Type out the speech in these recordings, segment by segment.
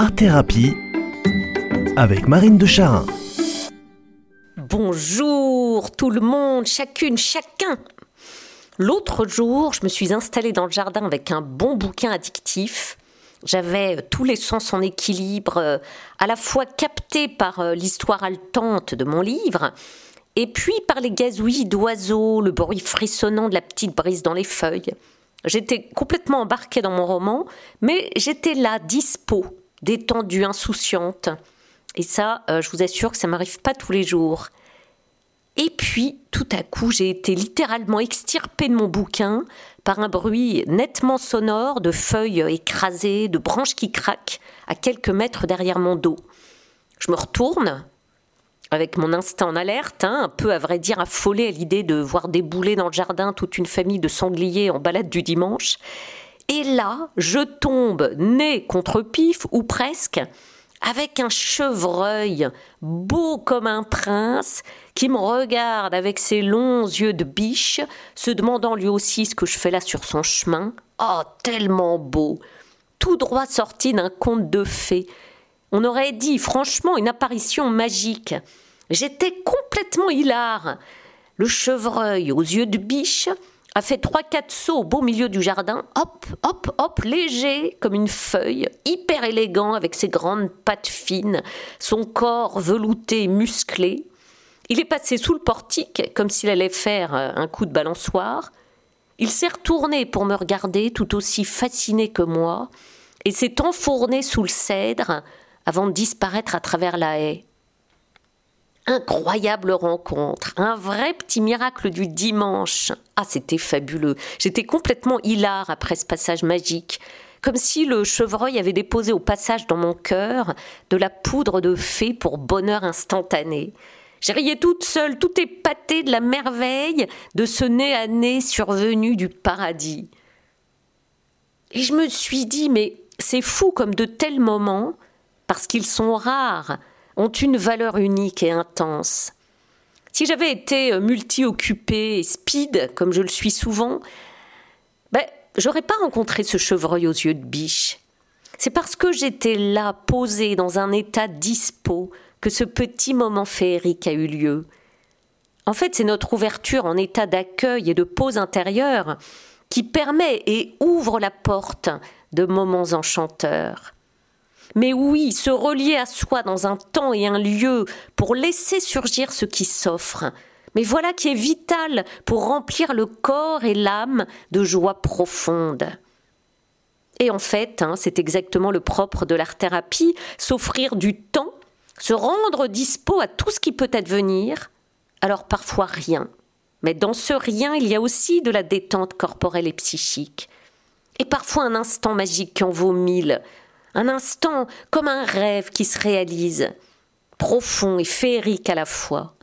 Art Thérapie avec Marine de Charin. Bonjour tout le monde, chacune, chacun. L'autre jour, je me suis installée dans le jardin avec un bon bouquin addictif. J'avais tous les sens en équilibre, euh, à la fois captés par euh, l'histoire haletante de mon livre, et puis par les gazouillis d'oiseaux, le bruit frissonnant de la petite brise dans les feuilles. J'étais complètement embarquée dans mon roman, mais j'étais là, dispo, détendue, insouciante. Et ça, euh, je vous assure que ça m'arrive pas tous les jours. Et puis, tout à coup, j'ai été littéralement extirpée de mon bouquin par un bruit nettement sonore de feuilles écrasées, de branches qui craquent à quelques mètres derrière mon dos. Je me retourne, avec mon instinct en alerte, hein, un peu à vrai dire affolé à l'idée de voir débouler dans le jardin toute une famille de sangliers en balade du dimanche. Et là, je tombe nez contre pif, ou presque, avec un chevreuil beau comme un prince qui me regarde avec ses longs yeux de biche, se demandant lui aussi ce que je fais là sur son chemin. Oh, tellement beau Tout droit sorti d'un conte de fées. On aurait dit franchement une apparition magique. J'étais complètement hilar. Le chevreuil aux yeux de biche a fait trois quatre sauts au beau milieu du jardin, hop, hop, hop, léger comme une feuille, hyper élégant avec ses grandes pattes fines, son corps velouté musclé. Il est passé sous le portique comme s'il allait faire euh, un coup de balançoire. Il s'est retourné pour me regarder tout aussi fasciné que moi et s'est enfourné sous le cèdre avant de disparaître à travers la haie incroyable rencontre, un vrai petit miracle du dimanche. Ah, c'était fabuleux. J'étais complètement hilar après ce passage magique. Comme si le chevreuil avait déposé au passage dans mon cœur de la poudre de fée pour bonheur instantané. J'ai riais toute seule, tout épaté de la merveille de ce nez à nez survenu du paradis. Et je me suis dit, mais c'est fou comme de tels moments, parce qu'ils sont rares, ont une valeur unique et intense. Si j'avais été euh, multi-occupée et speed, comme je le suis souvent, ben, j'aurais pas rencontré ce chevreuil aux yeux de biche. C'est parce que j'étais là, posée dans un état dispo, que ce petit moment féerique a eu lieu. En fait, c'est notre ouverture en état d'accueil et de pause intérieure qui permet et ouvre la porte de moments enchanteurs. Mais oui, se relier à soi dans un temps et un lieu pour laisser surgir ce qui s'offre. Mais voilà qui est vital pour remplir le corps et l'âme de joie profonde. Et en fait, hein, c'est exactement le propre de l'art-thérapie, s'offrir du temps, se rendre dispo à tout ce qui peut advenir, alors parfois rien. Mais dans ce rien, il y a aussi de la détente corporelle et psychique. Et parfois un instant magique qui en vaut mille, un instant comme un rêve qui se réalise, profond et féerique à la fois.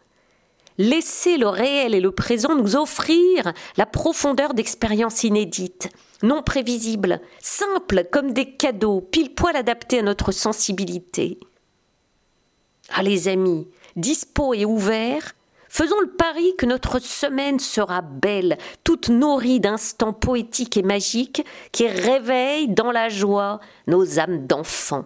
Laissez le réel et le présent nous offrir la profondeur d'expériences inédites, non prévisibles, simples comme des cadeaux, pile poil adaptés à notre sensibilité. Ah les amis, dispo et ouverts, Faisons le pari que notre semaine sera belle, toute nourrie d'instants poétiques et magiques qui réveillent dans la joie nos âmes d'enfants.